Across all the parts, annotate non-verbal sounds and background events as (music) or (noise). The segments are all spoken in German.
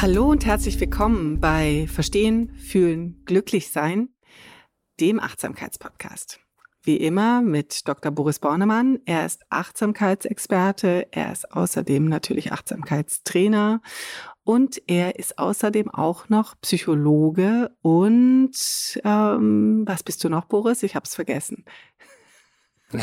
Hallo und herzlich willkommen bei Verstehen, Fühlen, Glücklich Sein, dem Achtsamkeitspodcast. Wie immer mit Dr. Boris Bornemann. Er ist Achtsamkeitsexperte, er ist außerdem natürlich Achtsamkeitstrainer und er ist außerdem auch noch Psychologe und ähm, was bist du noch, Boris? Ich habe es vergessen. (laughs)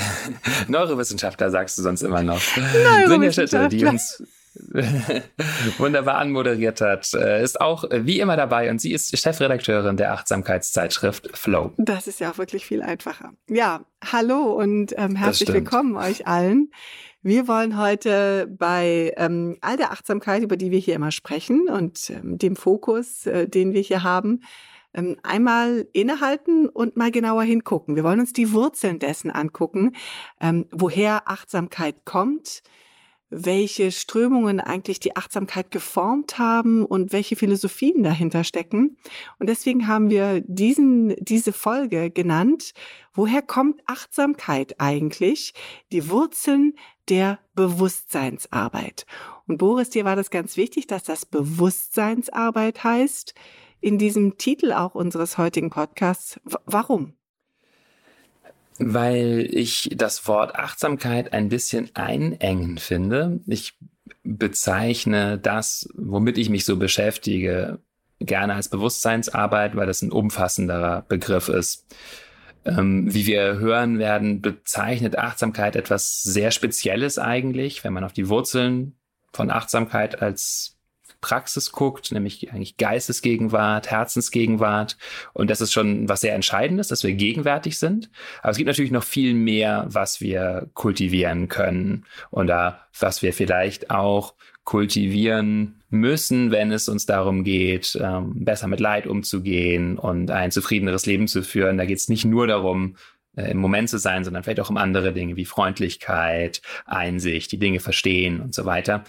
Neurowissenschaftler sagst du sonst immer noch. Neurowissenschaftler. die uns (laughs) wunderbar anmoderiert hat, äh, ist auch äh, wie immer dabei und sie ist Chefredakteurin der Achtsamkeitszeitschrift Flow. Das ist ja auch wirklich viel einfacher. Ja, hallo und ähm, herzlich willkommen euch allen. Wir wollen heute bei ähm, all der Achtsamkeit, über die wir hier immer sprechen und ähm, dem Fokus, äh, den wir hier haben, ähm, einmal innehalten und mal genauer hingucken. Wir wollen uns die Wurzeln dessen angucken, ähm, woher Achtsamkeit kommt, welche Strömungen eigentlich die Achtsamkeit geformt haben und welche Philosophien dahinter stecken. Und deswegen haben wir diesen, diese Folge genannt, woher kommt Achtsamkeit eigentlich? Die Wurzeln der Bewusstseinsarbeit. Und Boris, dir war das ganz wichtig, dass das Bewusstseinsarbeit heißt. In diesem Titel auch unseres heutigen Podcasts. Warum? Weil ich das Wort Achtsamkeit ein bisschen einengen finde. Ich bezeichne das, womit ich mich so beschäftige, gerne als Bewusstseinsarbeit, weil das ein umfassenderer Begriff ist. Ähm, wie wir hören werden, bezeichnet Achtsamkeit etwas sehr Spezielles eigentlich, wenn man auf die Wurzeln von Achtsamkeit als Praxis guckt, nämlich eigentlich Geistesgegenwart, Herzensgegenwart. Und das ist schon was sehr Entscheidendes, dass wir gegenwärtig sind. Aber es gibt natürlich noch viel mehr, was wir kultivieren können und da, was wir vielleicht auch kultivieren müssen, wenn es uns darum geht, ähm, besser mit Leid umzugehen und ein zufriedeneres Leben zu führen. Da geht es nicht nur darum, äh, im Moment zu sein, sondern vielleicht auch um andere Dinge wie Freundlichkeit, Einsicht, die Dinge verstehen und so weiter.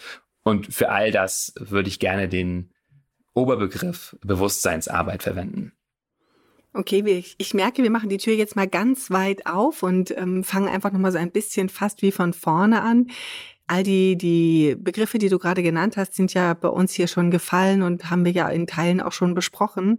Und für all das würde ich gerne den Oberbegriff Bewusstseinsarbeit verwenden. Okay, ich, merke, wir machen die Tür jetzt mal ganz weit auf und ähm, fangen einfach nochmal so ein bisschen fast wie von vorne an. All die, die Begriffe, die du gerade genannt hast, sind ja bei uns hier schon gefallen und haben wir ja in Teilen auch schon besprochen.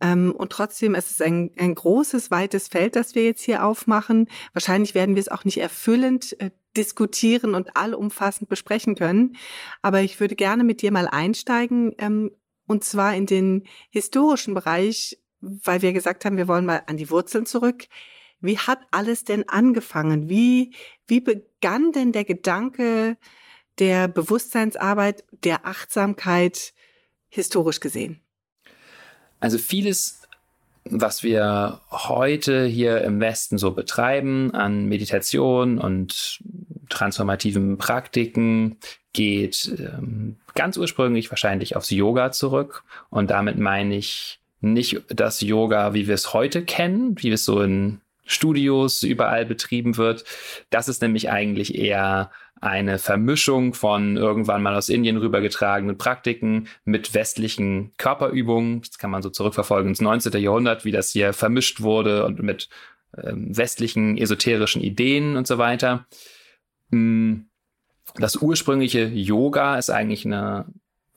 Ähm, und trotzdem ist es ein, ein großes, weites Feld, das wir jetzt hier aufmachen. Wahrscheinlich werden wir es auch nicht erfüllend äh, diskutieren und allumfassend besprechen können. Aber ich würde gerne mit dir mal einsteigen, ähm, und zwar in den historischen Bereich, weil wir gesagt haben, wir wollen mal an die Wurzeln zurück. Wie hat alles denn angefangen? Wie, wie begann denn der Gedanke der Bewusstseinsarbeit, der Achtsamkeit historisch gesehen? Also vieles was wir heute hier im Westen so betreiben an Meditation und transformativen Praktiken, geht ähm, ganz ursprünglich wahrscheinlich aufs Yoga zurück. Und damit meine ich nicht das Yoga, wie wir es heute kennen, wie es so in Studios überall betrieben wird. Das ist nämlich eigentlich eher eine Vermischung von irgendwann mal aus Indien rübergetragenen Praktiken mit westlichen Körperübungen. Das kann man so zurückverfolgen ins 19. Jahrhundert, wie das hier vermischt wurde und mit ähm, westlichen esoterischen Ideen und so weiter. Hm, das ursprüngliche Yoga ist eigentlich eine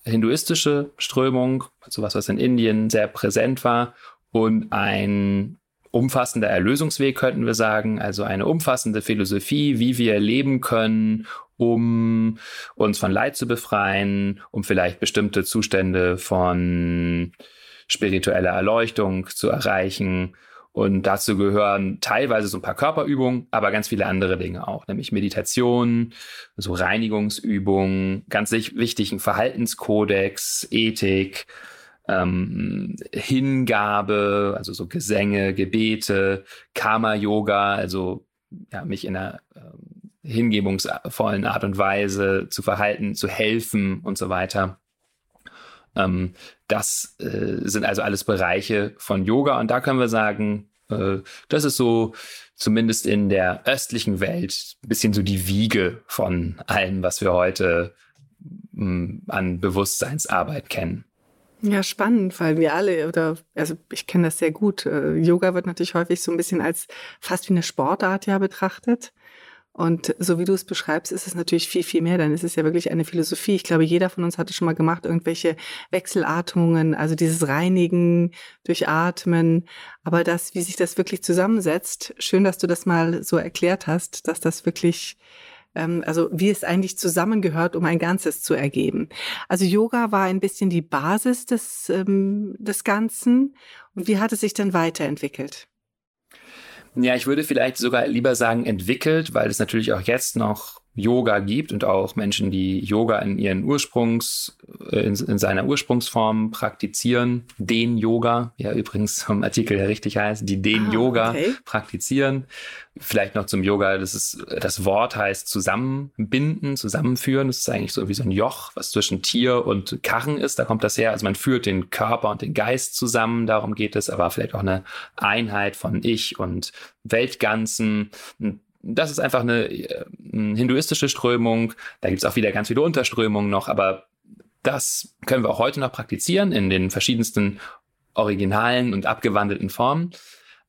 hinduistische Strömung, sowas, was in Indien sehr präsent war und ein umfassender Erlösungsweg, könnten wir sagen, also eine umfassende Philosophie, wie wir leben können, um uns von Leid zu befreien, um vielleicht bestimmte Zustände von spiritueller Erleuchtung zu erreichen. Und dazu gehören teilweise so ein paar Körperübungen, aber ganz viele andere Dinge auch, nämlich Meditation, so Reinigungsübungen, ganz wichtig ein Verhaltenskodex, Ethik, ähm, Hingabe, also so Gesänge, Gebete, Karma-Yoga, also ja, mich in einer ähm, hingebungsvollen Art und Weise zu verhalten, zu helfen und so weiter. Ähm, das äh, sind also alles Bereiche von Yoga und da können wir sagen, äh, das ist so zumindest in der östlichen Welt ein bisschen so die Wiege von allem, was wir heute an Bewusstseinsarbeit kennen. Ja, spannend, weil wir alle, oder also ich kenne das sehr gut. Äh, Yoga wird natürlich häufig so ein bisschen als fast wie eine Sportart ja betrachtet. Und so wie du es beschreibst, ist es natürlich viel, viel mehr. Dann ist es ja wirklich eine Philosophie. Ich glaube, jeder von uns hatte schon mal gemacht, irgendwelche Wechselatmungen, also dieses Reinigen durch Atmen. Aber das, wie sich das wirklich zusammensetzt, schön, dass du das mal so erklärt hast, dass das wirklich ähm, also wie es eigentlich zusammengehört, um ein Ganzes zu ergeben. Also Yoga war ein bisschen die Basis des, ähm, des Ganzen. Und wie hat es sich dann weiterentwickelt? Ja, ich würde vielleicht sogar lieber sagen entwickelt, weil es natürlich auch jetzt noch Yoga gibt und auch Menschen, die Yoga in ihren Ursprungs, äh, in, in seiner Ursprungsform praktizieren, den Yoga, ja übrigens (laughs) vom Artikel her richtig heißt, die den ah, Yoga okay. praktizieren. Vielleicht noch zum Yoga, das ist, das Wort heißt zusammenbinden, zusammenführen. Das ist eigentlich so wie so ein Joch, was zwischen Tier und Karren ist. Da kommt das her. Also man führt den Körper und den Geist zusammen. Darum geht es, aber vielleicht auch eine Einheit von Ich und Weltganzen das ist einfach eine, äh, hinduistische Strömung. Da gibt es auch wieder ganz viele Unterströmungen noch, aber das können wir auch heute noch praktizieren in den verschiedensten originalen und abgewandelten Formen.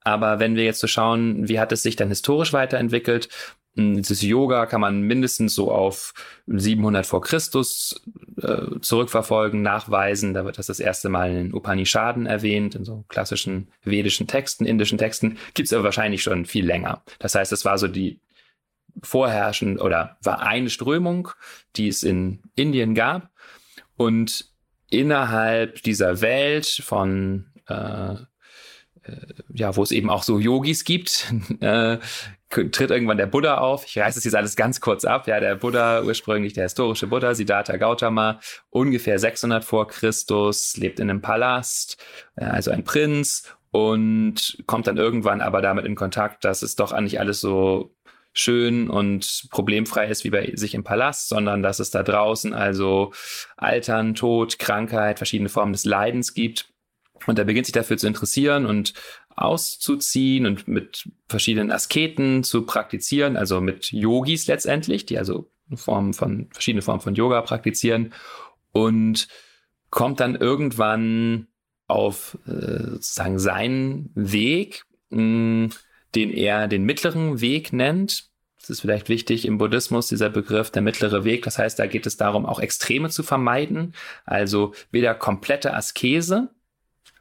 Aber wenn wir jetzt so schauen, wie hat es sich dann historisch weiterentwickelt, das Yoga kann man mindestens so auf 700 vor Christus äh, zurückverfolgen, nachweisen. Da wird das das erste Mal in den Upanishaden erwähnt, in so klassischen vedischen Texten, indischen Texten. Gibt es aber wahrscheinlich schon viel länger. Das heißt, es war so die vorherrschende oder war eine Strömung, die es in Indien gab. Und innerhalb dieser Welt von äh, äh, ja, wo es eben auch so Yogis gibt, (laughs) äh, tritt irgendwann der Buddha auf. Ich reiße es jetzt alles ganz kurz ab. Ja, der Buddha, ursprünglich der historische Buddha, Siddhartha Gautama, ungefähr 600 vor Christus, lebt in einem Palast, äh, also ein Prinz und kommt dann irgendwann aber damit in Kontakt, dass es doch eigentlich alles so schön und problemfrei ist wie bei sich im Palast, sondern dass es da draußen also Altern, Tod, Krankheit, verschiedene Formen des Leidens gibt und er beginnt sich dafür zu interessieren und auszuziehen und mit verschiedenen Asketen zu praktizieren, also mit Yogis letztendlich, die also Formen von, verschiedene Formen von Yoga praktizieren und kommt dann irgendwann auf äh, sozusagen seinen Weg, mh, hm, den er den mittleren Weg nennt. Das ist vielleicht wichtig im Buddhismus, dieser Begriff, der mittlere Weg. Das heißt, da geht es darum, auch Extreme zu vermeiden. Also weder komplette Askese,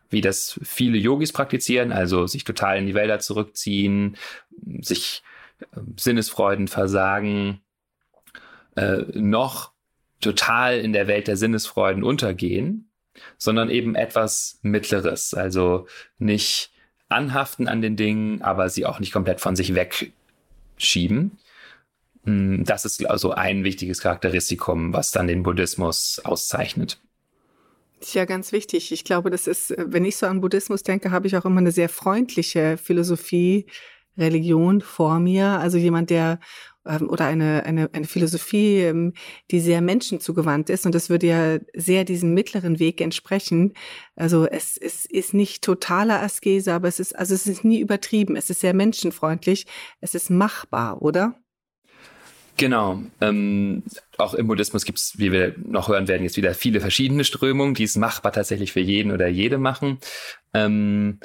wie das viele Yogis praktizieren, also sich total in die Wälder zurückziehen, sich äh, Sinnesfreuden versagen, äh, noch total in der Welt der Sinnesfreuden untergehen, sondern eben etwas Mittleres, also nicht anhaften an den Dingen, aber sie auch nicht komplett von sich wegschieben. Hm, das ist also ein wichtiges Charakteristikum, was dann den Buddhismus auszeichnet. Ist ja ganz wichtig. Ich glaube, das ist, wenn ich so an Buddhismus denke, habe ich auch immer eine sehr freundliche Philosophie, Religion vor mir. Also jemand, der ähm, oder eine, eine, eine Philosophie, ähm, die sehr menschenzugewandt ist. Und das würde ja sehr diesem mittleren Weg entsprechen. Also es, es ist nicht totaler Askese, aber es ist, also es ist nie übertrieben. Es ist sehr menschenfreundlich. Es ist machbar, oder? Genau. Ähm, auch im Buddhismus gibt es, wie wir noch hören werden, jetzt wieder viele verschiedene Strömungen, die es machbar tatsächlich für jeden oder jede machen. Ähm,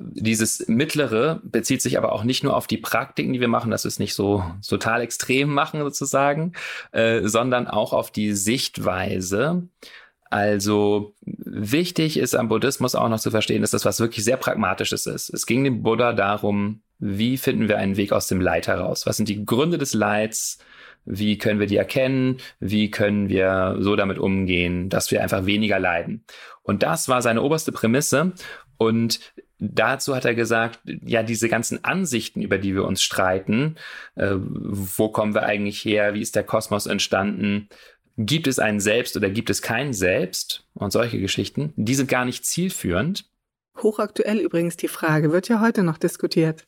dieses Mittlere bezieht sich aber auch nicht nur auf die Praktiken, die wir machen, dass wir es nicht so, total extrem machen sozusagen, äh, sondern auch auf die Sichtweise. Also wichtig ist am Buddhismus auch noch zu verstehen, dass das was wirklich sehr Pragmatisches ist. Es ging dem Buddha darum, wie finden wir einen Weg aus dem Leid heraus? Was sind die Gründe des Leids? Wie können wir die erkennen, wie können wir so damit umgehen, dass wir einfach weniger leiden. Und das war seine oberste Prämisse. Und dazu hat er gesagt, ja, diese ganzen Ansichten, über die wir uns streiten, äh, wo kommen wir eigentlich her, wie ist der Kosmos entstanden, gibt es ein Selbst oder gibt es kein Selbst und solche Geschichten, die sind gar nicht zielführend. Hochaktuell übrigens die Frage, wird ja heute noch diskutiert.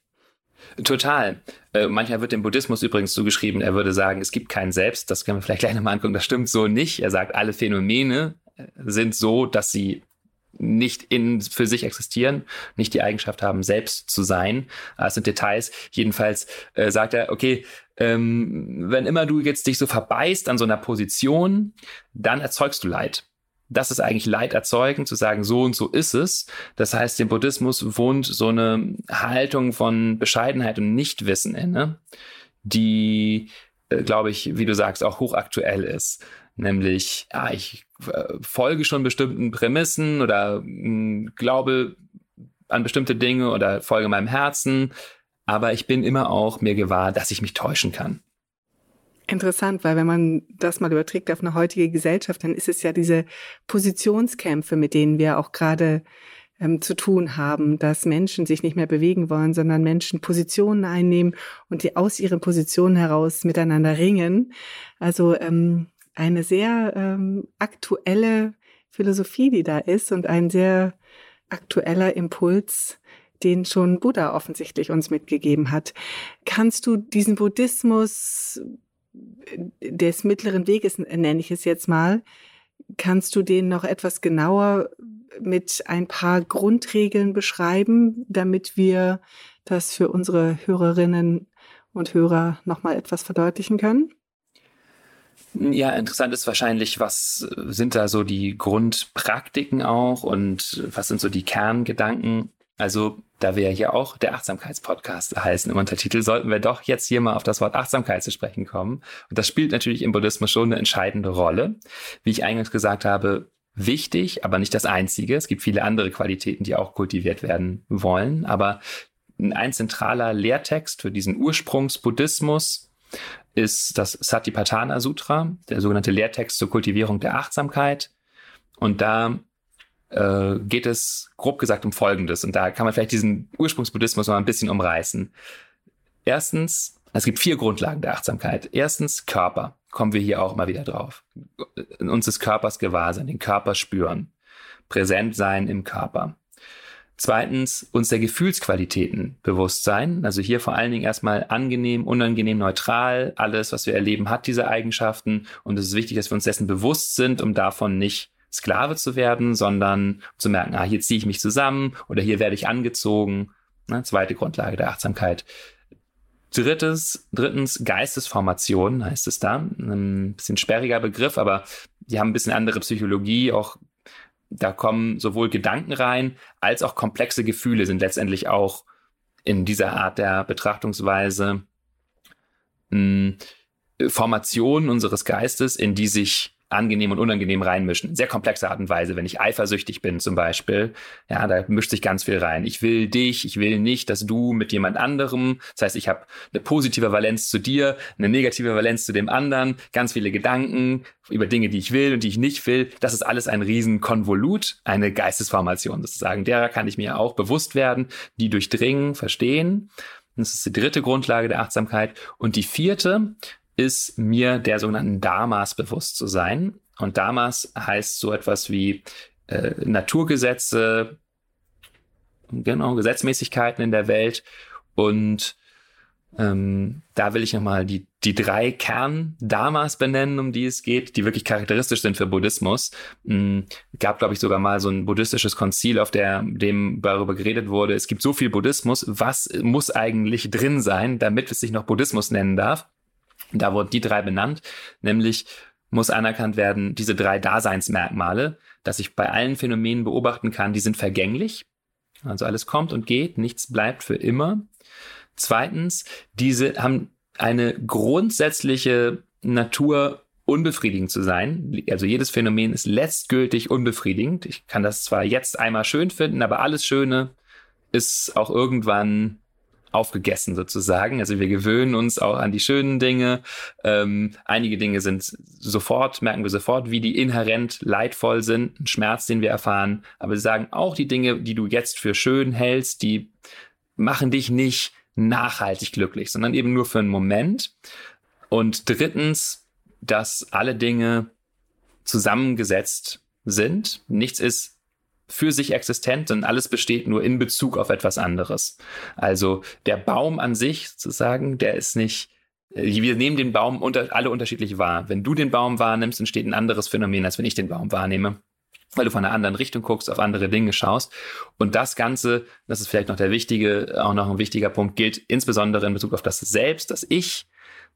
Total. Äh, manchmal wird dem Buddhismus übrigens zugeschrieben, er würde sagen, es gibt kein Selbst. Das können wir vielleicht gleich nochmal angucken. Das stimmt so nicht. Er sagt, alle Phänomene äh, sind so, dass sie nicht in, für sich existieren, nicht die Eigenschaft haben, selbst zu sein. Das sind Details. Jedenfalls äh, sagt er, okay, ähm, wenn immer du jetzt dich so verbeißt an so einer Position, dann erzeugst du Leid. Das ist eigentlich Leid erzeugen, zu sagen, so und so ist es. Das heißt, dem Buddhismus wohnt so eine Haltung von Bescheidenheit und Nichtwissen inne, die, äh, glaube ich, wie du sagst, auch hochaktuell ist. Nämlich, ja, ich äh, folge schon bestimmten Prämissen oder hm, glaube an bestimmte Dinge oder folge meinem Herzen, aber ich bin immer auch mir gewahr, dass ich mich täuschen kann. Interessant, weil wenn man das mal überträgt auf eine heutige Gesellschaft, dann ist es ja diese Positionskämpfe, mit denen wir auch gerade ähm, zu tun haben, dass Menschen sich nicht mehr bewegen wollen, sondern Menschen Positionen einnehmen und die aus ihren Positionen heraus miteinander ringen. Also ähm, eine sehr ähm, aktuelle Philosophie, die da ist und ein sehr aktueller Impuls, den schon Buddha offensichtlich uns mitgegeben hat. Kannst du diesen Buddhismus des mittleren Weges, nenne ich es jetzt mal, kannst du den noch etwas genauer mit ein paar Grundregeln beschreiben, damit wir das für unsere Hörerinnen und Hörer nochmal etwas verdeutlichen können? Ja, interessant ist wahrscheinlich, was sind da so die Grundpraktiken auch und was sind so die Kerngedanken? Also, da wir hier auch der Achtsamkeitspodcast heißen im Untertitel, sollten wir doch jetzt hier mal auf das Wort Achtsamkeit zu sprechen kommen. Und das spielt natürlich im Buddhismus schon eine entscheidende Rolle. Wie ich eingangs gesagt habe, wichtig, aber nicht das einzige. Es gibt viele andere Qualitäten, die auch kultiviert werden wollen. Aber ein zentraler Lehrtext für diesen Ursprungsbuddhismus ist das Satipatthana Sutra, der sogenannte Lehrtext zur Kultivierung der Achtsamkeit. Und da äh, geht es grob gesagt um Folgendes. Und da kann man vielleicht diesen Ursprungsbuddhismus mal ein bisschen umreißen. Erstens, es gibt vier Grundlagen der Achtsamkeit. Erstens Körper. Kommen wir hier auch mal wieder drauf. Uns des Körpers gewahr sein, den Körper spüren. Präsent sein im Körper. Zweitens, uns der Gefühlsqualitäten bewusst sein. Also hier vor allen Dingen erstmal angenehm, unangenehm, neutral. Alles, was wir erleben, hat diese Eigenschaften. Und es ist wichtig, dass wir uns dessen bewusst sind, um davon nicht Sklave zu werden, sondern zu merken, ah, hier ziehe ich mich zusammen oder hier werde ich angezogen. Ne, zweite Grundlage der Achtsamkeit. Drittes, drittens Geistesformation heißt es da. Ein bisschen sperriger Begriff, aber die haben ein bisschen andere Psychologie, auch da kommen sowohl Gedanken rein, als auch komplexe Gefühle sind letztendlich auch in dieser Art der Betrachtungsweise mh, hm, Formationen unseres Geistes, in die sich angenehm und unangenehm reinmischen. Sehr komplexe Art und Weise. Wenn ich eifersüchtig bin zum Beispiel, ja, da mischt sich ganz viel rein. Ich will dich, ich will nicht, dass du mit jemand anderem, das heißt, ich habe eine positive Valenz zu dir, eine negative Valenz zu dem anderen, ganz viele Gedanken über Dinge, die ich will und die ich nicht will. Das ist alles ein riesen Konvolut, eine Geistesformation sozusagen. Derer kann ich mir auch bewusst werden, die durchdringen, verstehen. Das ist die dritte Grundlage der Achtsamkeit. Und die vierte ist mir der sogenannten Dharmas bewusst zu sein. Und Dharmas heißt so etwas wie äh, Naturgesetze, genau, Gesetzmäßigkeiten in der Welt. Und ähm, da will ich nochmal die, die drei Kern-Dharmas benennen, um die es geht, die wirklich charakteristisch sind für Buddhismus. Mhm. Gab, glaube ich, sogar mal so ein buddhistisches Konzil, auf der, dem darüber geredet wurde, es gibt so viel Buddhismus, was muss eigentlich drin sein, damit es sich noch Buddhismus nennen darf? Da wurden die drei benannt, nämlich muss anerkannt werden, diese drei Daseinsmerkmale, dass ich bei allen Phänomenen beobachten kann, die sind vergänglich. Also alles kommt und geht, nichts bleibt für immer. Zweitens, diese haben eine grundsätzliche Natur, unbefriedigend zu sein. Also jedes Phänomen ist letztgültig unbefriedigend. Ich kann das zwar jetzt einmal schön finden, aber alles Schöne ist auch irgendwann aufgegessen sozusagen. Also wir gewöhnen uns auch an die schönen Dinge. Ähm, einige Dinge sind sofort, merken wir sofort, wie die inhärent leidvoll sind, ein Schmerz, den wir erfahren. Aber sie sagen auch die Dinge, die du jetzt für schön hältst, die machen dich nicht nachhaltig glücklich, sondern eben nur für einen Moment. Und drittens, dass alle Dinge zusammengesetzt sind. Nichts ist für sich existent, sondern alles besteht nur in Bezug auf etwas anderes. Also der Baum an sich sozusagen, der ist nicht, äh, wir nehmen den Baum unter, alle unterschiedlich wahr. Wenn du den Baum wahrnimmst, entsteht ein anderes Phänomen, als wenn ich den Baum wahrnehme weil du von einer anderen Richtung guckst, auf andere Dinge schaust. Und das Ganze, das ist vielleicht noch der wichtige, auch noch ein wichtiger Punkt, gilt insbesondere in Bezug auf das Selbst, das Ich,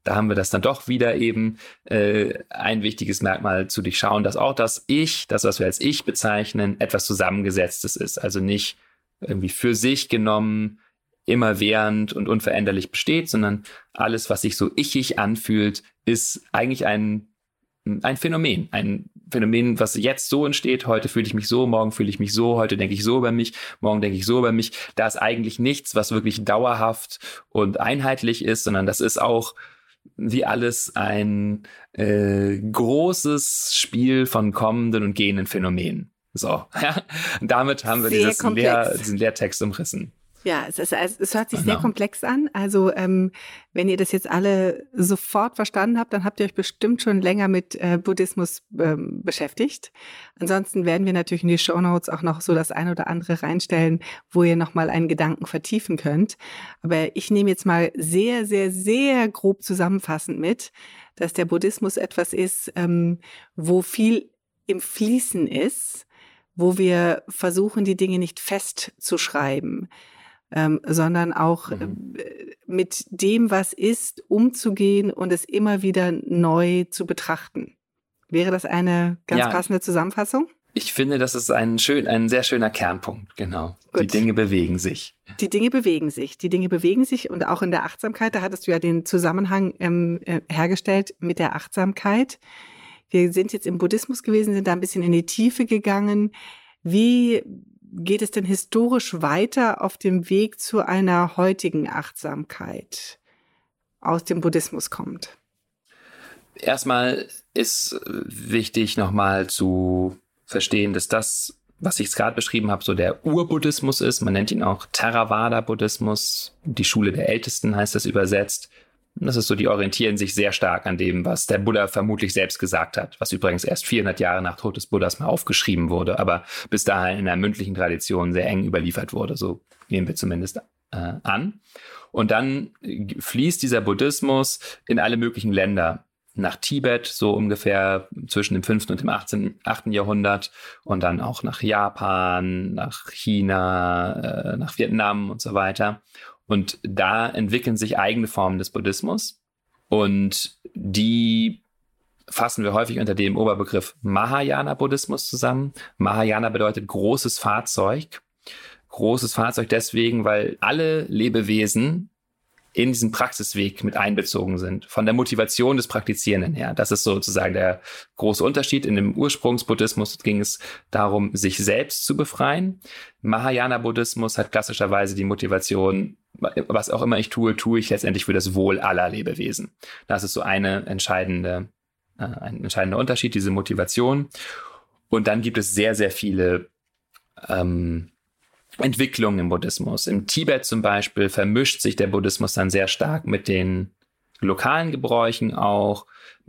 da haben wir das dann doch wieder eben äh, ein wichtiges Merkmal zu durchschauen, dass auch das Ich, das, was wir als Ich bezeichnen, etwas Zusammengesetztes ist. Also nicht irgendwie für sich genommen, immer während und unveränderlich besteht, sondern alles, was sich so ichig anfühlt, ist eigentlich ein, ein Phänomen. Ein Phänomen, was jetzt so entsteht. Heute fühle ich mich so, morgen fühle ich mich so, heute denke ich so über mich, morgen denke ich so über mich. Da ist eigentlich nichts, was wirklich dauerhaft und einheitlich ist, sondern das ist auch wie alles ein äh, großes Spiel von kommenden und gehenden Phänomenen. So, ja. (laughs) Und damit haben wir dieses Lehr, diesen Lehrtext umrissen. Ja, es, ist, es hört sich genau. sehr komplex an. Also ähm, wenn ihr das jetzt alle sofort verstanden habt, dann habt ihr euch bestimmt schon länger mit äh, Buddhismus ähm, beschäftigt. Ansonsten werden wir natürlich in die Show Notes auch noch so das eine oder andere reinstellen, wo ihr nochmal einen Gedanken vertiefen könnt. Aber ich nehme jetzt mal sehr, sehr, sehr grob zusammenfassend mit, dass der Buddhismus etwas ist, ähm, wo viel im Fließen ist, wo wir versuchen, die Dinge nicht festzuschreiben ähm, sondern auch mhm. äh, mit dem, was ist, umzugehen und es immer wieder neu zu betrachten. Wäre das eine ganz ja. passende Zusammenfassung? Ich finde, das ist ein schön, ein sehr schöner Kernpunkt, genau. Gut. Die Dinge bewegen sich. Die Dinge bewegen sich. Die Dinge bewegen sich und auch in der Achtsamkeit, da hattest du ja den Zusammenhang ähm, äh, hergestellt mit der Achtsamkeit. Wir sind jetzt im Buddhismus gewesen, sind da ein bisschen in die Tiefe gegangen. Wie geht es denn historisch weiter auf dem Weg zu einer heutigen Achtsamkeit aus dem Buddhismus kommt? Erstmal ist wichtig nochmal zu verstehen, dass das, was ich gerade beschrieben habe, so der Urbuddhismus ist. Man nennt ihn auch Theravada-Buddhismus. Die Schule der Ältesten heißt das übersetzt. Das ist so, die orientieren sich sehr stark an dem, was der Buddha vermutlich selbst gesagt hat, was übrigens erst 400 Jahre nach Tod des Buddhas mal aufgeschrieben wurde, aber bis dahin in der mündlichen Tradition sehr eng überliefert wurde. So nehmen wir zumindest äh, an. Und dann fließt dieser Buddhismus in alle möglichen Länder. Nach Tibet, so ungefähr zwischen dem 5. und dem 18, 8. Jahrhundert und dann auch nach Japan, nach China, äh, nach Vietnam und so weiter. Und da entwickeln sich eigene Formen des Buddhismus. Und die fassen wir häufig unter dem Oberbegriff Mahayana-Buddhismus zusammen. Mahayana bedeutet großes Fahrzeug. Großes Fahrzeug deswegen, weil alle Lebewesen in diesen Praxisweg mit einbezogen sind, von der Motivation des Praktizierenden her. Das ist sozusagen der große Unterschied. In dem Ursprungsbuddhismus ging es darum, sich selbst zu befreien. Mahayana-Buddhismus hat klassischerweise die Motivation, was auch immer ich tue, tue ich letztendlich für das Wohl aller Lebewesen. Das ist so eine entscheidende, äh, ein entscheidender Unterschied, diese Motivation. Und dann gibt es sehr, sehr viele ähm, Entwicklungen im Buddhismus. Im Tibet zum Beispiel vermischt sich der Buddhismus dann sehr stark mit den lokalen Gebräuchen auch.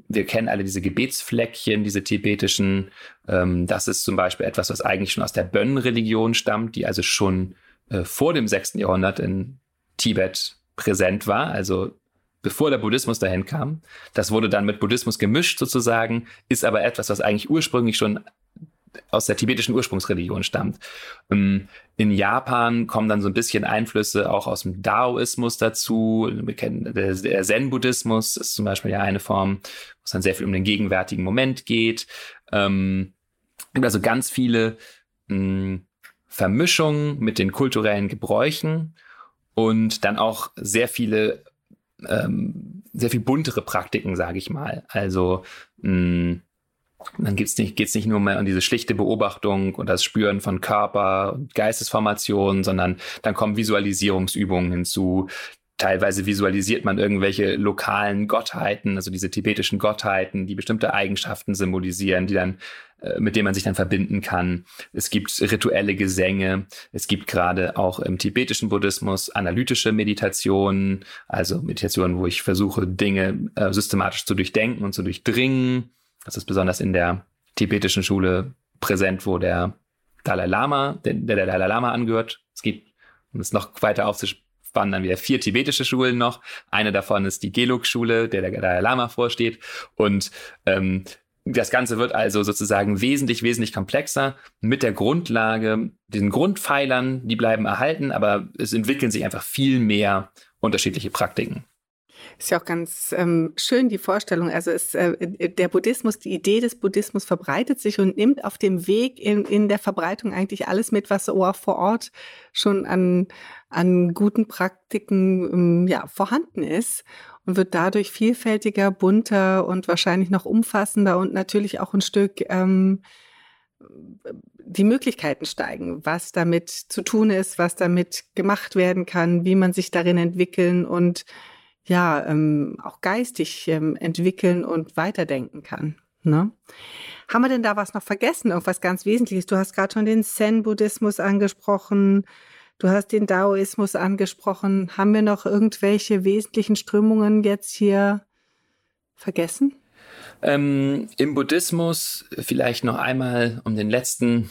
Wir kennen alle diese Gebetsfleckchen, diese tibetischen. Ähm, das ist zum Beispiel etwas, was eigentlich schon aus der Bön-Religion stammt, die also schon äh, vor dem 6. Jahrhundert in Tibet präsent war, also bevor der Buddhismus dahin kam. Das wurde dann mit Buddhismus gemischt sozusagen, ist aber etwas, was eigentlich ursprünglich schon aus der tibetischen Ursprungsreligion stammt. Ähm, in Japan kommen dann so ein bisschen Einflüsse auch aus dem Daoismus dazu. Wir kennen der Zen-Buddhismus ist zum Beispiel ja eine Form, wo es dann sehr viel um den gegenwärtigen Moment geht. Ähm, also ganz viele hm, Vermischungen mit den kulturellen Gebräuchen und dann auch sehr viele ähm, sehr viel buntere Praktiken, sage ich mal. Also mh, dann geht es nicht, geht's nicht nur mehr um diese schlichte Beobachtung und das Spüren von Körper und Geistesformationen, sondern dann kommen Visualisierungsübungen hinzu. Teilweise visualisiert man irgendwelche lokalen Gottheiten, also diese tibetischen Gottheiten, die bestimmte Eigenschaften symbolisieren, die dann äh, mit denen man sich dann verbinden kann. Es gibt rituelle Gesänge. Es gibt gerade auch im tibetischen Buddhismus analytische Meditationen, also Meditationen, wo ich versuche, Dinge äh, systematisch zu durchdenken und zu durchdringen. Das ist besonders in der tibetischen Schule präsent, wo der Dalai Lama, der, der Dalai Lama angehört. Es gibt, um es noch weiter aufzuspannen, dann wieder vier tibetische Schulen noch. Eine davon ist die Gelug-Schule, der der Dalai Lama vorsteht. Und ähm, das Ganze wird also sozusagen wesentlich, wesentlich komplexer mit der Grundlage, den Grundpfeilern, die bleiben erhalten, aber es entwickeln sich einfach viel mehr unterschiedliche Praktiken. Ist ja auch ganz ähm, schön die Vorstellung. Also ist äh, der Buddhismus, die Idee des Buddhismus verbreitet sich und nimmt auf dem Weg in, in der Verbreitung eigentlich alles mit, was so vor Ort schon an, an guten Praktiken ähm, ja, vorhanden ist und wird dadurch vielfältiger, bunter und wahrscheinlich noch umfassender und natürlich auch ein Stück ähm, die Möglichkeiten steigen, was damit zu tun ist, was damit gemacht werden kann, wie man sich darin entwickeln und ja ähm, auch geistig ähm, entwickeln und weiterdenken kann. Ne? Haben wir denn da was noch vergessen? Irgendwas ganz Wesentliches? Du hast gerade schon den Zen-Buddhismus angesprochen. Du hast den Daoismus angesprochen. Haben wir noch irgendwelche wesentlichen Strömungen jetzt hier vergessen? Ähm, Im Buddhismus vielleicht noch einmal, um den letzten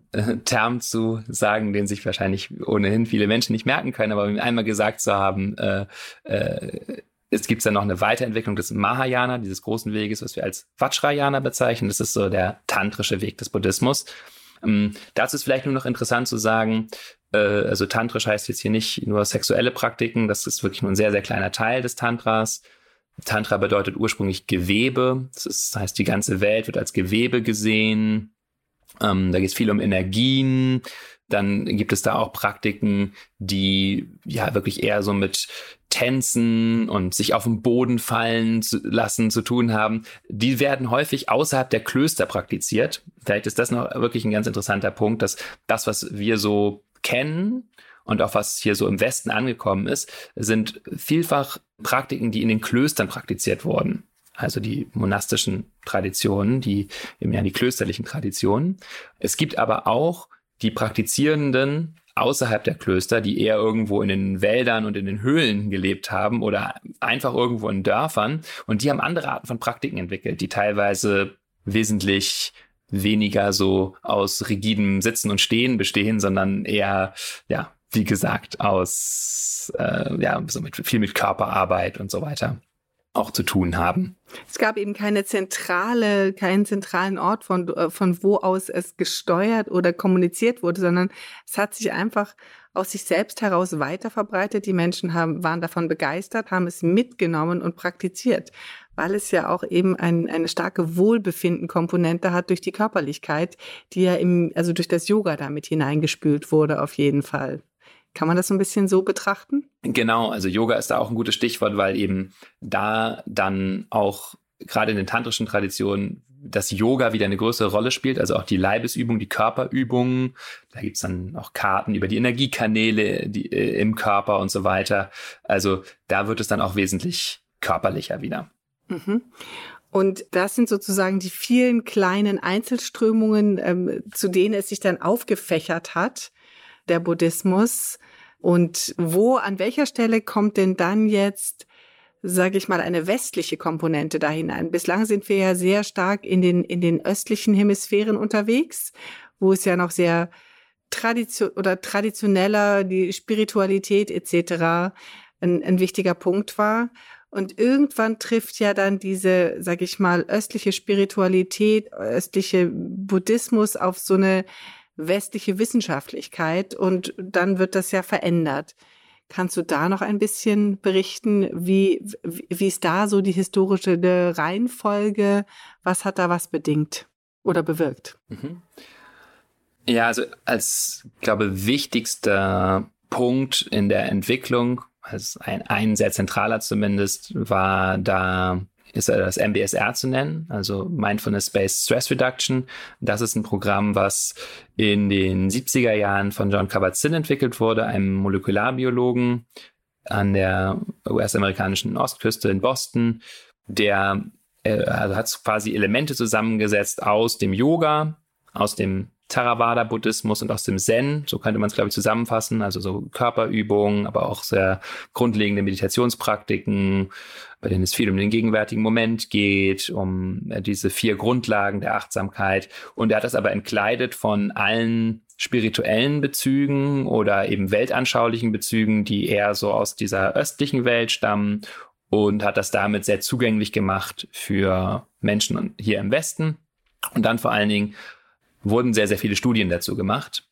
(laughs) Term zu sagen, den sich wahrscheinlich ohnehin viele Menschen nicht merken können, aber einmal gesagt zu haben, äh, äh, es gibt dann noch eine Weiterentwicklung des Mahayana, dieses großen Weges, was wir als Vajrayana bezeichnen. Das ist so der tantrische Weg des Buddhismus. Ähm, dazu ist vielleicht nur noch interessant zu sagen, äh, also tantrisch heißt jetzt hier nicht nur sexuelle Praktiken, das ist wirklich nur ein sehr, sehr kleiner Teil des Tantras. Tantra bedeutet ursprünglich Gewebe, das, ist, das heißt, die ganze Welt wird als Gewebe gesehen. Ähm, da geht es viel um Energien. Dann gibt es da auch Praktiken, die ja wirklich eher so mit Tänzen und sich auf den Boden fallen zu lassen zu tun haben. Die werden häufig außerhalb der Klöster praktiziert. Vielleicht ist das noch wirklich ein ganz interessanter Punkt, dass das, was wir so kennen und auch was hier so im Westen angekommen ist, sind vielfach Praktiken, die in den Klöstern praktiziert wurden also die monastischen Traditionen, die ja die klösterlichen Traditionen. Es gibt aber auch die Praktizierenden außerhalb der Klöster, die eher irgendwo in den Wäldern und in den Höhlen gelebt haben oder einfach irgendwo in Dörfern. Und die haben andere Arten von Praktiken entwickelt, die teilweise wesentlich weniger so aus rigidem Sitzen und Stehen bestehen, sondern eher, ja, wie gesagt, aus, äh, ja, so mit viel mit Körperarbeit und so weiter auch zu tun haben. Es gab eben keine zentrale, keinen zentralen Ort, von, äh, von wo aus es gesteuert oder kommuniziert wurde, sondern es hat sich einfach aus sich selbst heraus weiter verbreitet. Die Menschen haben, waren davon begeistert, haben es mitgenommen und praktiziert, weil es ja auch eben ein, eine starke Wohlbefinden-Komponente hat durch die Körperlichkeit, die ja im, also durch das Yoga damit hineingespült wurde, auf jeden Fall. Kann man das so ein bisschen so betrachten? Genau, also Yoga ist da auch ein gutes Stichwort, weil eben da dann auch gerade in den tantrischen Traditionen das Yoga wieder eine größere Rolle spielt, also auch die Leibesübung, die Körperübungen. Da gibt's dann auch Karten über die Energiekanäle die, äh, im Körper und so weiter. Also da wird es dann auch wesentlich körperlicher wieder. Mhm. Und das sind sozusagen die vielen kleinen Einzelströmungen, ähm, zu denen es sich dann aufgefächert hat der Buddhismus? Und wo, an welcher Stelle kommt denn dann jetzt, sage ich mal, eine westliche Komponente da hinein? Bislang sind wir ja sehr stark in den, in den östlichen Hemisphären unterwegs, wo es ja noch sehr tradition oder traditioneller, die Spiritualität etc. Ein, ein wichtiger Punkt war. Und irgendwann trifft ja dann diese, sag ich mal, östliche Spiritualität, östliche Buddhismus auf so eine westliche Wissenschaftlichkeit und dann wird das ja verändert. Kannst du da noch ein bisschen berichten, wie, wie ist da so die historische Reihenfolge? Was hat da was bedingt oder bewirkt? Mhm. Ja, also als, glaube wichtigster Punkt in der Entwicklung, also ein, ein sehr zentraler zumindest, war da ist das MBSR zu nennen, also Mindfulness-Based Stress Reduction. Das ist ein Programm, was in den 70er Jahren von John Kabat-Zinn entwickelt wurde, einem Molekularbiologen an der US-amerikanischen Ostküste in Boston, der äh, also hat quasi Elemente zusammengesetzt aus dem Yoga, aus dem Theravada-Buddhismus und aus dem Zen, so könnte man es, glaube ich, zusammenfassen, also so Körperübungen, aber auch sehr grundlegende Meditationspraktiken, bei denen es viel um den gegenwärtigen Moment geht, um äh, diese vier Grundlagen der Achtsamkeit. Und er hat das aber entkleidet von allen spirituellen Bezügen oder eben weltanschaulichen Bezügen, die eher so aus dieser östlichen Welt stammen und hat das damit sehr zugänglich gemacht für Menschen hier im Westen. Und dann vor allen Dingen wurden sehr, sehr viele Studien dazu gemacht,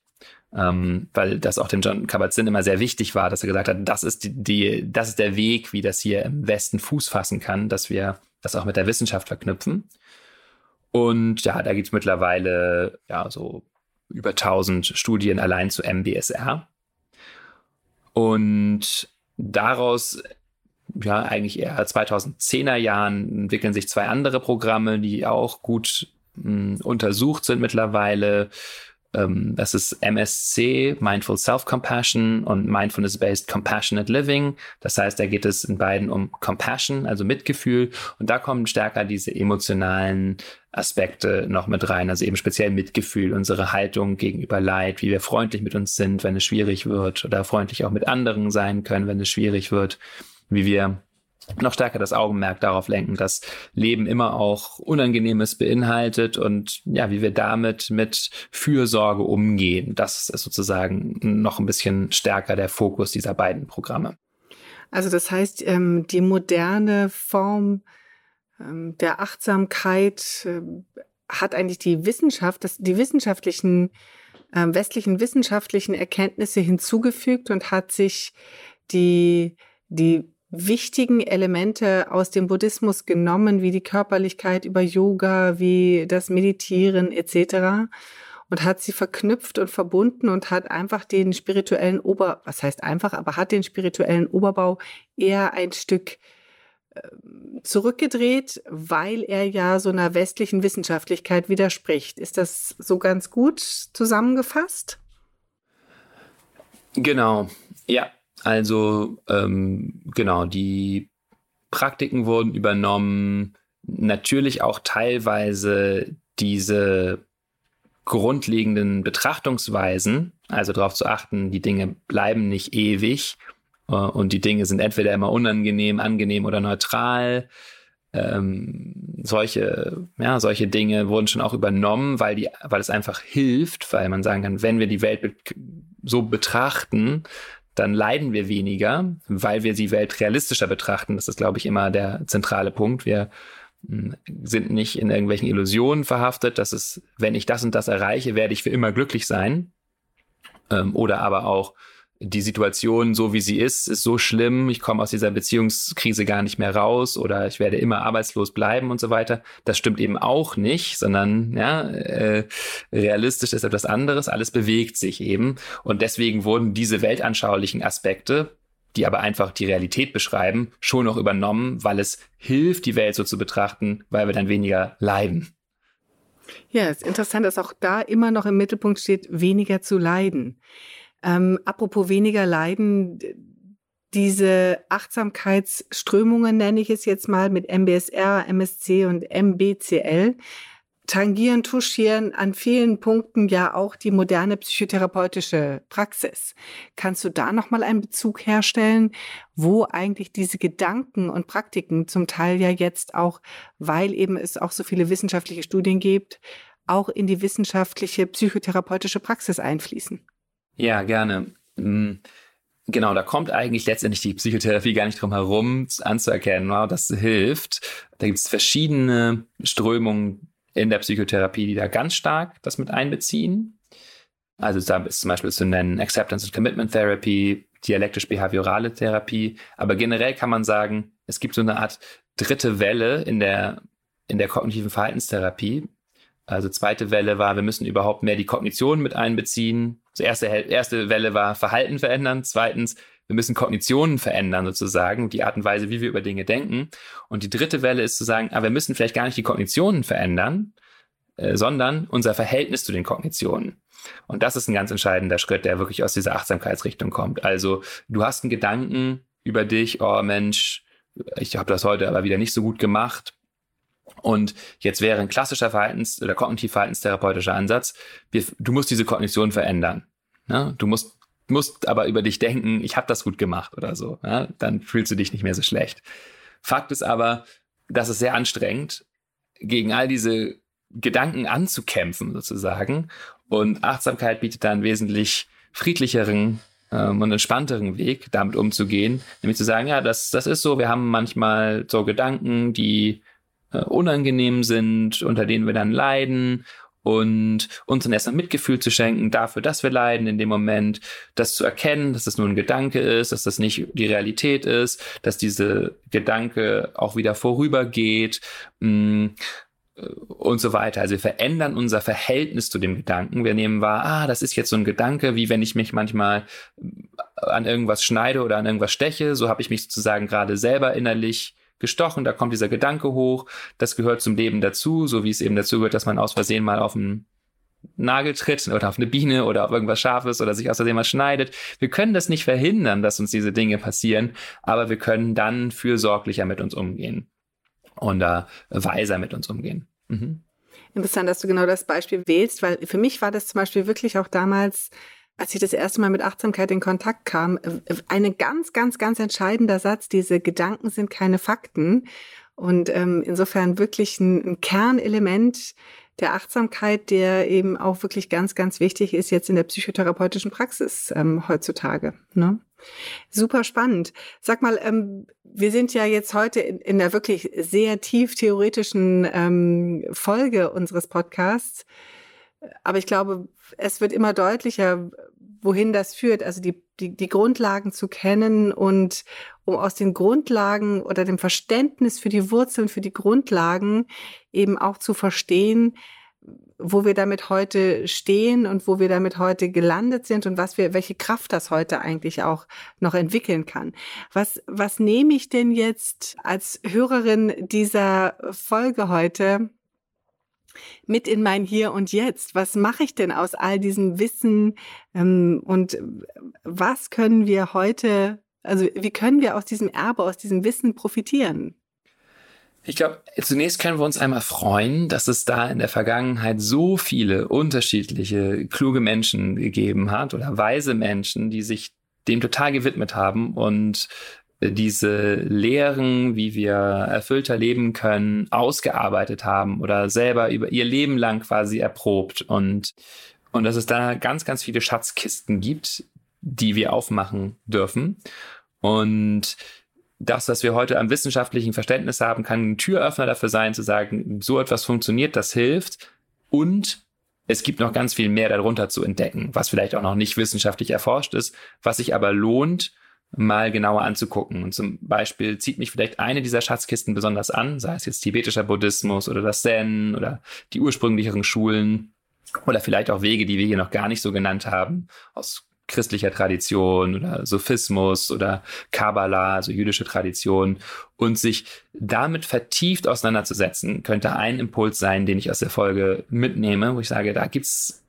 ähm, weil das auch dem John Kabat-Zinn immer sehr wichtig war, dass er gesagt hat, das ist die, die, das ist der Weg, wie das hier im Westen Fuß fassen kann, dass wir das auch mit der Wissenschaft verknüpfen. Und ja, da gibt es mittlerweile ja so über 1000 Studien allein zu MBSR. Und daraus ja, eigentlich eher 2010er Jahren entwickeln sich zwei andere Programme, die auch gut untersucht sind mittlerweile. Ähm, das ist MSC, Mindful Self-Compassion und Mindfulness-Based Compassionate Living. Das heißt, da geht es in beiden um Compassion, also Mitgefühl. Und da kommen stärker diese emotionalen Aspekte noch mit rein. Also eben speziell Mitgefühl, unsere Haltung gegenüber Leid, wie wir freundlich mit uns sind, wenn es schwierig wird oder freundlich auch mit anderen sein können, wenn es schwierig wird, wie wir noch stärker das Augenmerk darauf lenken, dass Leben immer auch Unangenehmes beinhaltet und ja, wie wir damit mit Fürsorge umgehen. Das ist sozusagen noch ein bisschen stärker der Fokus dieser beiden Programme. Also das heißt, ähm, die moderne Form ähm, der Achtsamkeit ähm, hat eigentlich die Wissenschaft, die wissenschaftlichen, westlichen wissenschaftlichen Erkenntnisse hinzugefügt und hat sich die, die wichtigen Elemente aus dem Buddhismus genommen, wie die Körperlichkeit über Yoga, wie das Meditieren etc. und hat sie verknüpft und verbunden und hat einfach den spirituellen Ober, was heißt einfach, aber hat den spirituellen Oberbau eher ein Stück ähm, zurückgedreht, weil er ja so einer westlichen Wissenschaftlichkeit widerspricht. Ist das so ganz gut zusammengefasst? Genau, ja, also ähm, genau, die Praktiken wurden übernommen, natürlich auch teilweise diese grundlegenden Betrachtungsweisen, also darauf zu achten, die Dinge bleiben nicht ewig äh, und die Dinge sind entweder immer unangenehm, angenehm oder neutral. Ähm, solche, ja, solche Dinge wurden schon auch übernommen, weil die, weil es einfach hilft, weil man sagen kann, wenn wir die Welt be so betrachten, dann leiden wir weniger, weil wir die Welt realistischer betrachten. Das ist, glaube ich, immer der zentrale Punkt. Wir hm, sind nicht in irgendwelchen Illusionen verhaftet, dass es, wenn ich das und das erreiche, werde ich für immer glücklich sein. Ähm, oder aber auch, die Situation, so wie sie ist, ist so schlimm, ich komme aus dieser Beziehungskrise gar nicht mehr raus oder ich werde immer arbeitslos bleiben und so weiter. Das stimmt eben auch nicht, sondern ja, äh, realistisch ist etwas anderes, alles bewegt sich eben. Und deswegen wurden diese weltanschaulichen Aspekte, die aber einfach die Realität beschreiben, schon noch übernommen, weil es hilft, die Welt so zu betrachten, weil wir dann weniger leiden. Ja, es ist interessant, dass auch da immer noch im Mittelpunkt steht, weniger zu leiden. Ähm, apropos weniger Leiden, diese Achtsamkeitsströmungen nenne ich es jetzt mal mit MBSR, MSC und MBCL tangieren, touchieren an vielen Punkten ja auch die moderne psychotherapeutische Praxis. Kannst du da noch mal einen Bezug herstellen, wo eigentlich diese Gedanken und Praktiken zum Teil ja jetzt auch, weil eben es auch so viele wissenschaftliche Studien gibt, auch in die wissenschaftliche psychotherapeutische Praxis einfließen? Ja, gerne. Mm, genau, da kommt eigentlich letztendlich die Psychotherapie gar nicht drum herum anzuerkennen, wow, das hilft. Da gibt es verschiedene Strömungen in der Psychotherapie, die da ganz stark das mit einbeziehen. Also da ist zum Beispiel zu nennen Acceptance and Commitment Therapy, dialektisch-behaviorale Therapie. Aber generell kann man sagen, es gibt so eine Art dritte Welle in der, in der kognitiven Verhaltenstherapie. Also zweite Welle war, wir müssen überhaupt mehr die Kognition mit einbeziehen. Also erste, erste Welle war Verhalten verändern. Zweitens, wir müssen Kognitionen verändern sozusagen, die Art und Weise, wie wir über Dinge denken. Und die dritte Welle ist zu sagen, aber wir müssen vielleicht gar nicht die Kognitionen verändern, äh, sondern unser Verhältnis zu den Kognitionen. Und das ist ein ganz entscheidender Schritt, der wirklich aus dieser Achtsamkeitsrichtung kommt. Also du hast einen Gedanken über dich, oh Mensch, ich habe das heute aber wieder nicht so gut gemacht. Und jetzt wäre ein klassischer Verhaltens- oder kognitiv-verhaltenstherapeutischer Ansatz, wir, du musst diese Kognition verändern. Ne? Du musst, musst aber über dich denken, ich habe das gut gemacht oder so. Ja? Dann fühlst du dich nicht mehr so schlecht. Fakt ist aber, das ist sehr anstrengend, gegen all diese Gedanken anzukämpfen sozusagen. Und Achtsamkeit bietet da einen wesentlich friedlicheren ähm, und entspannteren Weg, damit umzugehen. Nämlich zu sagen, ja, das, das ist so, wir haben manchmal so Gedanken, die äh, unangenehm sind, unter denen wir dann leiden und uns dann erstmal Mitgefühl zu schenken dafür, dass wir leiden in dem Moment, das zu erkennen, dass das nur ein Gedanke ist, dass das nicht die Realität ist, dass diese Gedanke auch wieder vorübergeht. Mm, und so weiter. Also wir verändern unser Verhältnis zu dem Gedanken. Wir nehmen wahr, ah, das ist jetzt so ein Gedanke, wie wenn ich mich manchmal an irgendwas schneide oder an irgendwas steche. So habe ich mich sozusagen gerade selber innerlich gestochen. Da kommt dieser Gedanke hoch. Das gehört zum Leben dazu, so wie es eben dazu gehört, dass man aus Versehen mal auf einen Nagel tritt oder auf eine Biene oder auf irgendwas Scharfes oder sich aus Versehen mal schneidet. Wir können das nicht verhindern, dass uns diese Dinge passieren, aber wir können dann fürsorglicher mit uns umgehen und da weiser mit uns umgehen. Mhm. Interessant, dass du genau das Beispiel wählst, weil für mich war das zum Beispiel wirklich auch damals, als ich das erste Mal mit Achtsamkeit in Kontakt kam, ein ganz, ganz, ganz entscheidender Satz, diese Gedanken sind keine Fakten. Und ähm, insofern wirklich ein, ein Kernelement der Achtsamkeit, der eben auch wirklich ganz, ganz wichtig ist jetzt in der psychotherapeutischen Praxis ähm, heutzutage. Ne? Super spannend. Sag mal, ähm, wir sind ja jetzt heute in, in der wirklich sehr tief theoretischen ähm, Folge unseres Podcasts. Aber ich glaube, es wird immer deutlicher, wohin das führt. Also die, die, die Grundlagen zu kennen und um aus den Grundlagen oder dem Verständnis für die Wurzeln, für die Grundlagen eben auch zu verstehen, wo wir damit heute stehen und wo wir damit heute gelandet sind und was wir, welche Kraft das heute eigentlich auch noch entwickeln kann. Was, was nehme ich denn jetzt als Hörerin dieser Folge heute mit in mein Hier und Jetzt? Was mache ich denn aus all diesem Wissen ähm, und was können wir heute, also wie können wir aus diesem Erbe, aus diesem Wissen profitieren? Ich glaube, zunächst können wir uns einmal freuen, dass es da in der Vergangenheit so viele unterschiedliche kluge Menschen gegeben hat oder weise Menschen, die sich dem total gewidmet haben und diese Lehren, wie wir erfüllter leben können, ausgearbeitet haben oder selber über ihr Leben lang quasi erprobt und und dass es da ganz, ganz viele Schatzkisten gibt, die wir aufmachen dürfen. Und das, was wir heute am wissenschaftlichen Verständnis haben, kann ein Türöffner dafür sein, zu sagen, so etwas funktioniert, das hilft. Und es gibt noch ganz viel mehr darunter zu entdecken, was vielleicht auch noch nicht wissenschaftlich erforscht ist, was sich aber lohnt, mal genauer anzugucken. Und zum Beispiel zieht mich vielleicht eine dieser Schatzkisten besonders an, sei es jetzt tibetischer Buddhismus oder das Zen oder die ursprünglicheren Schulen oder vielleicht auch Wege, die wir hier noch gar nicht so genannt haben, aus christlicher Tradition oder Sophismus oder Kabbalah, also jüdische Tradition und sich damit vertieft auseinanderzusetzen, könnte ein Impuls sein, den ich aus der Folge mitnehme, wo ich sage, da gibt's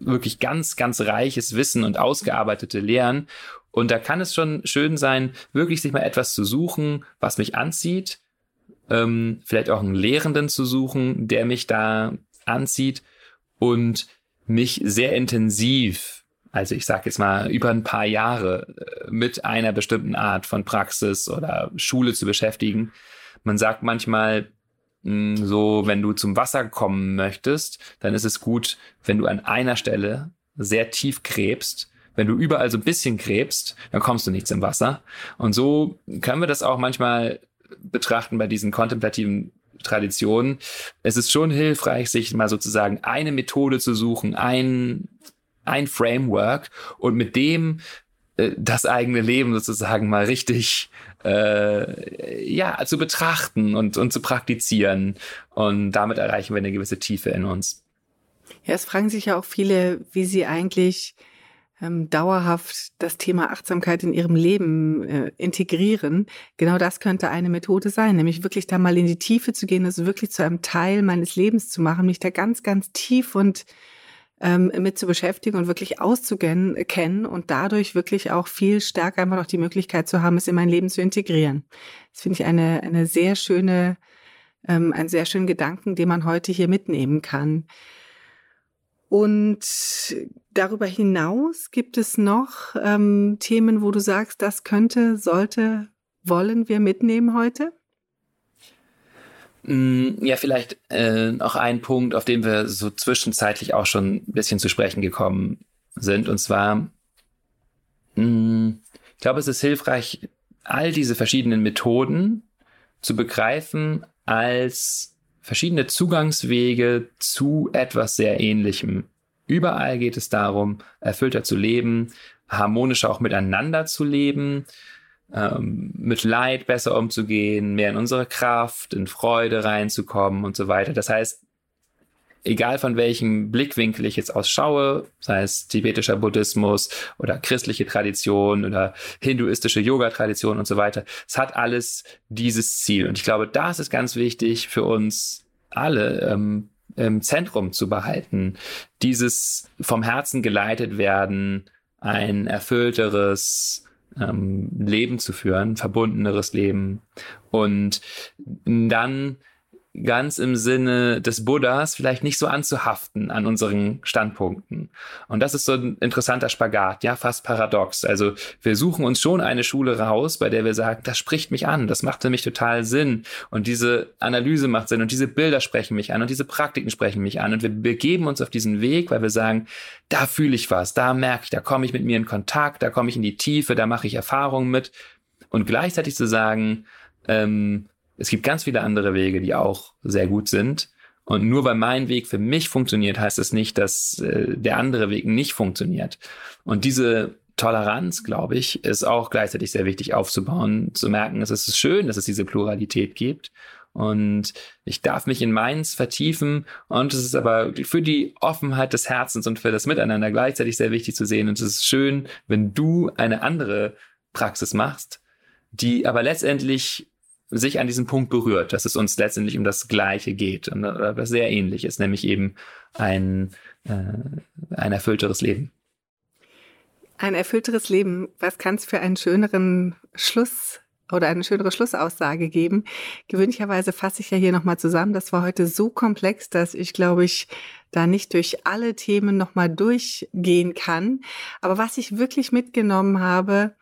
wirklich ganz, ganz reiches Wissen und ausgearbeitete Lehren. Und da kann es schon schön sein, wirklich sich mal etwas zu suchen, was mich anzieht, ähm, vielleicht auch einen Lehrenden zu suchen, der mich da anzieht und mich sehr intensiv also ich sage jetzt mal über ein paar Jahre äh, mit einer bestimmten Art von Praxis oder Schule zu beschäftigen. Man sagt manchmal hm, so, wenn du zum Wasser kommen möchtest, dann ist es gut, wenn du an einer Stelle sehr tief gräbst. Wenn du überall so ein bisschen gräbst, dann kommst du nicht zum Wasser. Und so können wir das auch manchmal betrachten bei diesen kontemplativen Traditionen. Es ist schon hilfreich, sich mal sozusagen eine Methode zu suchen, ein ein Framework und mit dem äh, das eigene Leben sozusagen mal richtig äh, ja zu betrachten und, und zu praktizieren. Und damit erreichen wir eine gewisse Tiefe in uns. Ja, es fragen sich ja auch viele, wie sie eigentlich ähm, dauerhaft das Thema Achtsamkeit in ihrem Leben äh, integrieren. Genau das könnte eine Methode sein, nämlich wirklich da mal in die Tiefe zu gehen, das wirklich zu einem Teil meines Lebens zu machen, mich da ganz, ganz tief und ähm, mit zu beschäftigen und wirklich auszukennen und dadurch wirklich auch viel stärker einfach noch die Möglichkeit zu haben, es in mein Leben zu integrieren. Das finde ich eine, eine sehr schöne, ähm, einen sehr schönen Gedanken, den man heute hier mitnehmen kann. Und darüber hinaus gibt es noch ähm, Themen, wo du sagst, das könnte, sollte, wollen wir mitnehmen heute? Mm, ja, vielleicht äh, noch ein Punkt, auf den wir so zwischenzeitlich auch schon ein bisschen zu sprechen gekommen sind. Und zwar, mh, mm, ich glaube, es ist hilfreich, all diese verschiedenen Methoden zu begreifen als verschiedene Zugangswege zu etwas sehr Ähnlichem. Überall geht es darum, erfüllter zu leben, harmonischer auch miteinander zu leben, ähm, mit Leid besser umzugehen, mehr in unsere Kraft, in Freude reinzukommen und so weiter. Das heißt, egal von welchem Blickwinkel ich jetzt ausschaue, sei es tibetischer Buddhismus oder christliche Tradition oder hinduistische Yoga-Tradition und so weiter, es hat alles dieses Ziel. Und ich glaube, das ist ganz wichtig für uns alle ähm, im Zentrum zu behalten. Dieses vom Herzen geleitet werden, ein erfüllteres ähm, Leben zu führen, verbundeneres Leben. Und dann ganz im Sinne des Buddhas vielleicht nicht so anzuhaften an unseren Standpunkten. Und das ist so ein interessanter Spagat, ja, fast paradox. Also wir suchen uns schon eine Schule raus, bei der wir sagen, das spricht mich an, das macht für mich total Sinn und diese Analyse macht Sinn und diese Bilder sprechen mich an und diese Praktiken sprechen mich an und wir begeben uns auf diesen Weg, weil wir sagen, da fühle ich was, da merke ich, da komme ich mit mir in Kontakt, da komme ich in die Tiefe, da mache ich Erfahrungen mit und gleichzeitig zu sagen, ähm, es gibt ganz viele andere Wege, die auch sehr gut sind. Und nur weil mein Weg für mich funktioniert, heißt es das nicht, dass äh, der andere Weg nicht funktioniert. Und diese Toleranz, glaube ich, ist auch gleichzeitig sehr wichtig aufzubauen, zu merken, es ist schön, dass es diese Pluralität gibt. Und ich darf mich in meins vertiefen. Und es ist aber für die Offenheit des Herzens und für das Miteinander gleichzeitig sehr wichtig zu sehen. Und es ist schön, wenn du eine andere Praxis machst, die aber letztendlich sich an diesem Punkt berührt, dass es uns letztendlich um das Gleiche geht und etwas sehr Ähnliches, nämlich eben ein, äh, ein erfüllteres Leben. Ein erfüllteres Leben, was kann es für einen schöneren Schluss oder eine schönere Schlussaussage geben? Gewöhnlicherweise fasse ich ja hier nochmal zusammen. Das war heute so komplex, dass ich, glaube ich, da nicht durch alle Themen nochmal durchgehen kann. Aber was ich wirklich mitgenommen habe,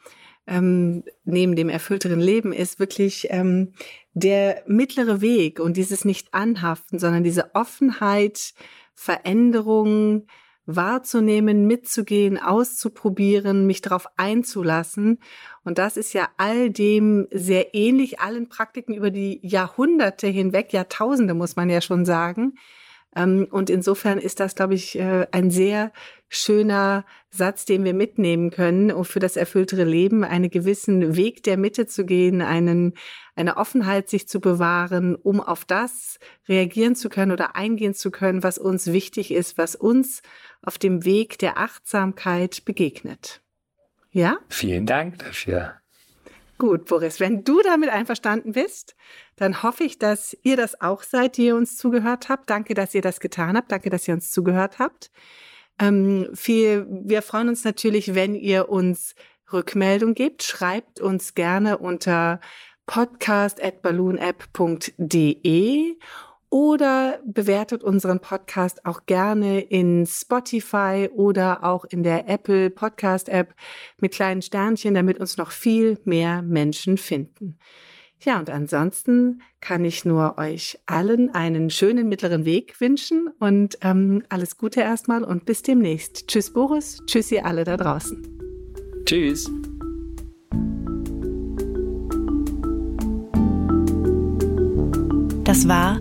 ähm, neben dem erfüllteren Leben ist wirklich ähm, der mittlere Weg und dieses nicht anhaften, sondern diese Offenheit, Veränderungen wahrzunehmen, mitzugehen, auszuprobieren, mich darauf einzulassen. Und das ist ja all dem sehr ähnlich, allen Praktiken über die Jahrhunderte hinweg, Jahrtausende muss man ja schon sagen, und insofern ist das, glaube ich, äh, ein sehr schöner Satz, den wir mitnehmen können, um für das erfülltere Leben einen gewissen Weg der Mitte zu gehen, einen, eine Offenheit sich zu bewahren, um auf das reagieren zu können oder eingehen zu können, was uns wichtig ist, was uns auf dem Weg der Achtsamkeit begegnet. Ja? Vielen Dank dafür. Gut, Boris, wenn du damit einverstanden bist, dann hoffe ich, dass ihr das auch seid, die ihr uns zugehört habt. Danke, dass ihr das getan habt. Danke, dass ihr uns zugehört habt. Ähm, viel, wir freuen uns natürlich, wenn ihr uns Rückmeldung gebt. Schreibt uns gerne unter podcast.balloonapp.de oder bewertet unseren Podcast auch gerne in Spotify oder auch in der Apple Podcast App mit kleinen Sternchen, damit uns noch viel mehr Menschen finden. Ja, und ansonsten kann ich nur euch allen einen schönen mittleren Weg wünschen und ähm, alles Gute erstmal und bis demnächst. Tschüss Boris, tschüss ihr alle da draußen. Tschüss. Das war